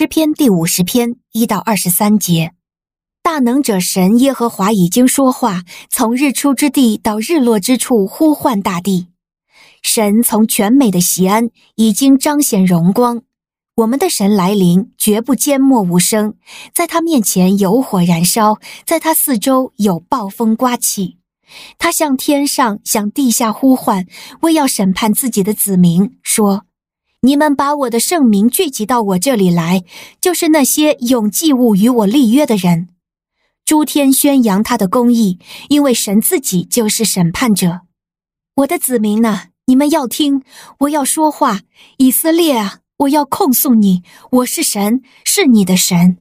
诗篇第五十篇一到二十三节，大能者神耶和华已经说话，从日出之地到日落之处呼唤大地。神从全美的锡安已经彰显荣光。我们的神来临，绝不缄默无声，在他面前有火燃烧，在他四周有暴风刮起。他向天上向地下呼唤，为要审判自己的子民，说。你们把我的圣名聚集到我这里来，就是那些用祭物与我立约的人。诸天宣扬他的公义，因为神自己就是审判者。我的子民哪，你们要听，我要说话。以色列啊，我要控诉你，我是神，是你的神。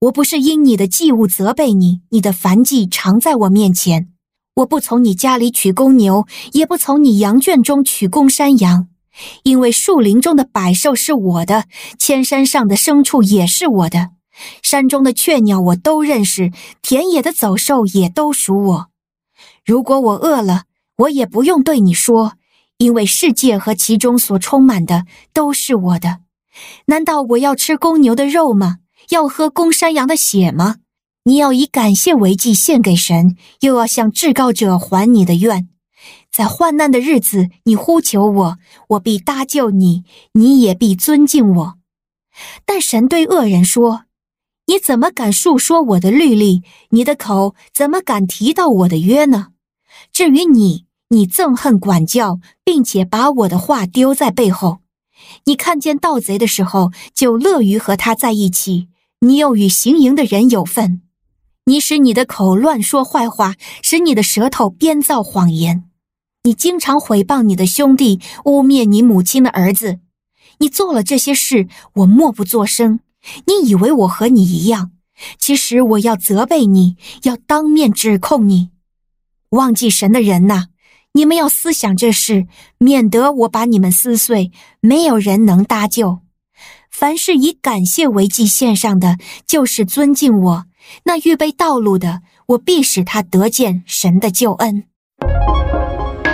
我不是因你的祭物责备你，你的凡祭常在我面前。我不从你家里取公牛，也不从你羊圈中取公山羊。因为树林中的百兽是我的，千山上的牲畜也是我的，山中的雀鸟我都认识，田野的走兽也都属我。如果我饿了，我也不用对你说，因为世界和其中所充满的都是我的。难道我要吃公牛的肉吗？要喝公山羊的血吗？你要以感谢为祭献给神，又要向至高者还你的愿。在患难的日子，你呼求我，我必搭救你，你也必尊敬我。但神对恶人说：“你怎么敢述说我的律例？你的口怎么敢提到我的约呢？至于你，你憎恨管教，并且把我的话丢在背后。你看见盗贼的时候，就乐于和他在一起。你又与行淫的人有份。你使你的口乱说坏话，使你的舌头编造谎言。”你经常毁谤你的兄弟，污蔑你母亲的儿子。你做了这些事，我默不作声。你以为我和你一样？其实我要责备你，要当面指控你。忘记神的人呐，你们要思想这事，免得我把你们撕碎，没有人能搭救。凡是以感谢为祭献上的，就是尊敬我。那预备道路的，我必使他得见神的救恩。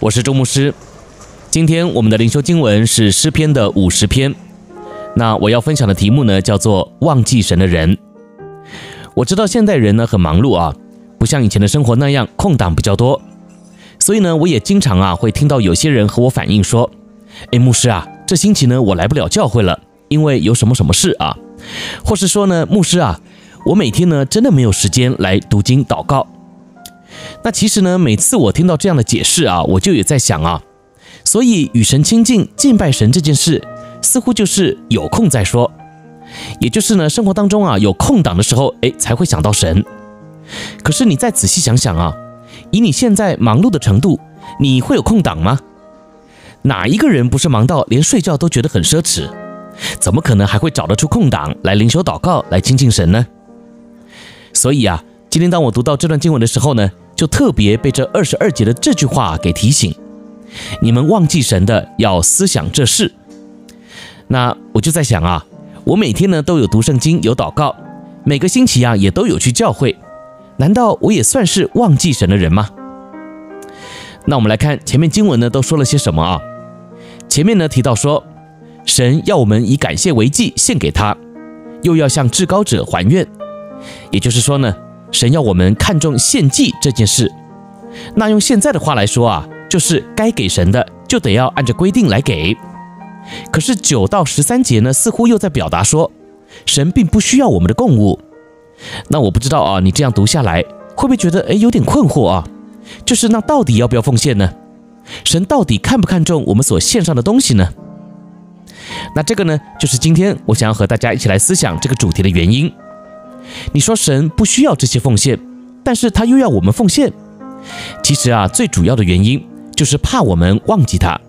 我是周牧师，今天我们的灵修经文是诗篇的五十篇。那我要分享的题目呢，叫做“忘记神的人”。我知道现代人呢很忙碌啊，不像以前的生活那样空档比较多，所以呢，我也经常啊会听到有些人和我反映说：“哎，牧师啊，这星期呢我来不了教会了，因为有什么什么事啊。”或是说呢，牧师啊，我每天呢真的没有时间来读经祷告。那其实呢，每次我听到这样的解释啊，我就也在想啊，所以与神亲近、敬拜神这件事，似乎就是有空再说，也就是呢，生活当中啊有空档的时候，哎，才会想到神。可是你再仔细想想啊，以你现在忙碌的程度，你会有空档吗？哪一个人不是忙到连睡觉都觉得很奢侈？怎么可能还会找得出空档来灵修祷告、来亲近神呢？所以啊。今天当我读到这段经文的时候呢，就特别被这二十二节的这句话给提醒：你们忘记神的，要思想这事。那我就在想啊，我每天呢都有读圣经，有祷告，每个星期啊也都有去教会，难道我也算是忘记神的人吗？那我们来看前面经文呢都说了些什么啊？前面呢提到说，神要我们以感谢为祭献给他，又要向至高者还愿，也就是说呢。神要我们看重献祭这件事，那用现在的话来说啊，就是该给神的就得要按照规定来给。可是九到十三节呢，似乎又在表达说，神并不需要我们的供物。那我不知道啊，你这样读下来会不会觉得诶有点困惑啊？就是那到底要不要奉献呢？神到底看不看重我们所献上的东西呢？那这个呢，就是今天我想要和大家一起来思想这个主题的原因。你说神不需要这些奉献，但是他又要我们奉献。其实啊，最主要的原因就是怕我们忘记他。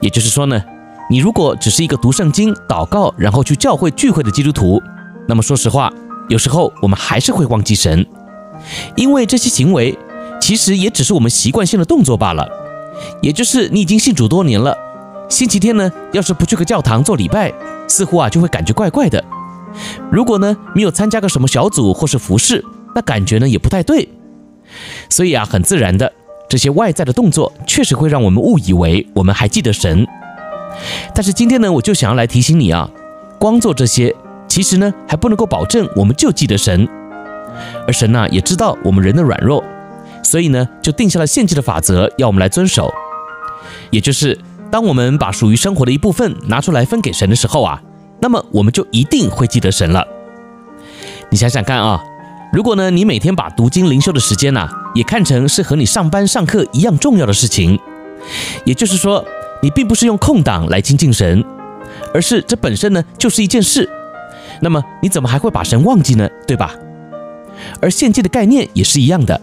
也就是说呢，你如果只是一个读圣经、祷告，然后去教会聚会的基督徒，那么说实话，有时候我们还是会忘记神，因为这些行为其实也只是我们习惯性的动作罢了。也就是你已经信主多年了，星期天呢，要是不去个教堂做礼拜，似乎啊就会感觉怪怪的。如果呢没有参加个什么小组或是服饰，那感觉呢也不太对。所以啊，很自然的，这些外在的动作确实会让我们误以为我们还记得神。但是今天呢，我就想要来提醒你啊，光做这些，其实呢还不能够保证我们就记得神，而神呢也知道我们人的软弱。所以呢，就定下了献祭的法则，要我们来遵守。也就是，当我们把属于生活的一部分拿出来分给神的时候啊，那么我们就一定会记得神了。你想想看啊，如果呢，你每天把读经灵修的时间呐，也看成是和你上班上课一样重要的事情，也就是说，你并不是用空档来亲近神，而是这本身呢就是一件事，那么你怎么还会把神忘记呢？对吧？而献祭的概念也是一样的。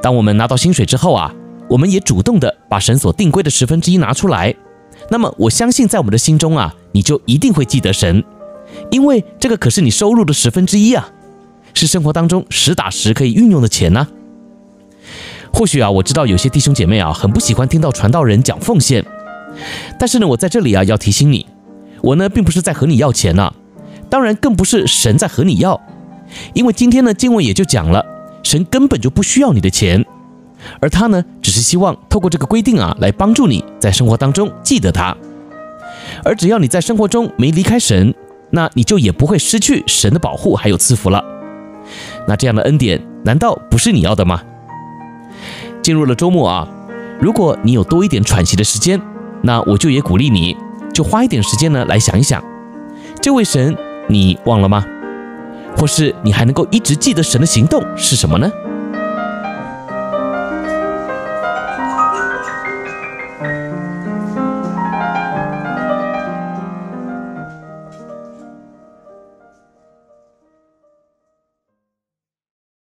当我们拿到薪水之后啊，我们也主动的把神所定规的十分之一拿出来。那么我相信，在我们的心中啊，你就一定会记得神，因为这个可是你收入的十分之一啊，是生活当中实打实可以运用的钱呢。或许啊，我知道有些弟兄姐妹啊，很不喜欢听到传道人讲奉献，但是呢，我在这里啊要提醒你，我呢并不是在和你要钱呐，当然更不是神在和你要，因为今天呢经文也就讲了。神根本就不需要你的钱，而他呢，只是希望透过这个规定啊，来帮助你在生活当中记得他。而只要你在生活中没离开神，那你就也不会失去神的保护还有赐福了。那这样的恩典，难道不是你要的吗？进入了周末啊，如果你有多一点喘息的时间，那我就也鼓励你，就花一点时间呢，来想一想，这位神你忘了吗？或是你还能够一直记得神的行动是什么呢？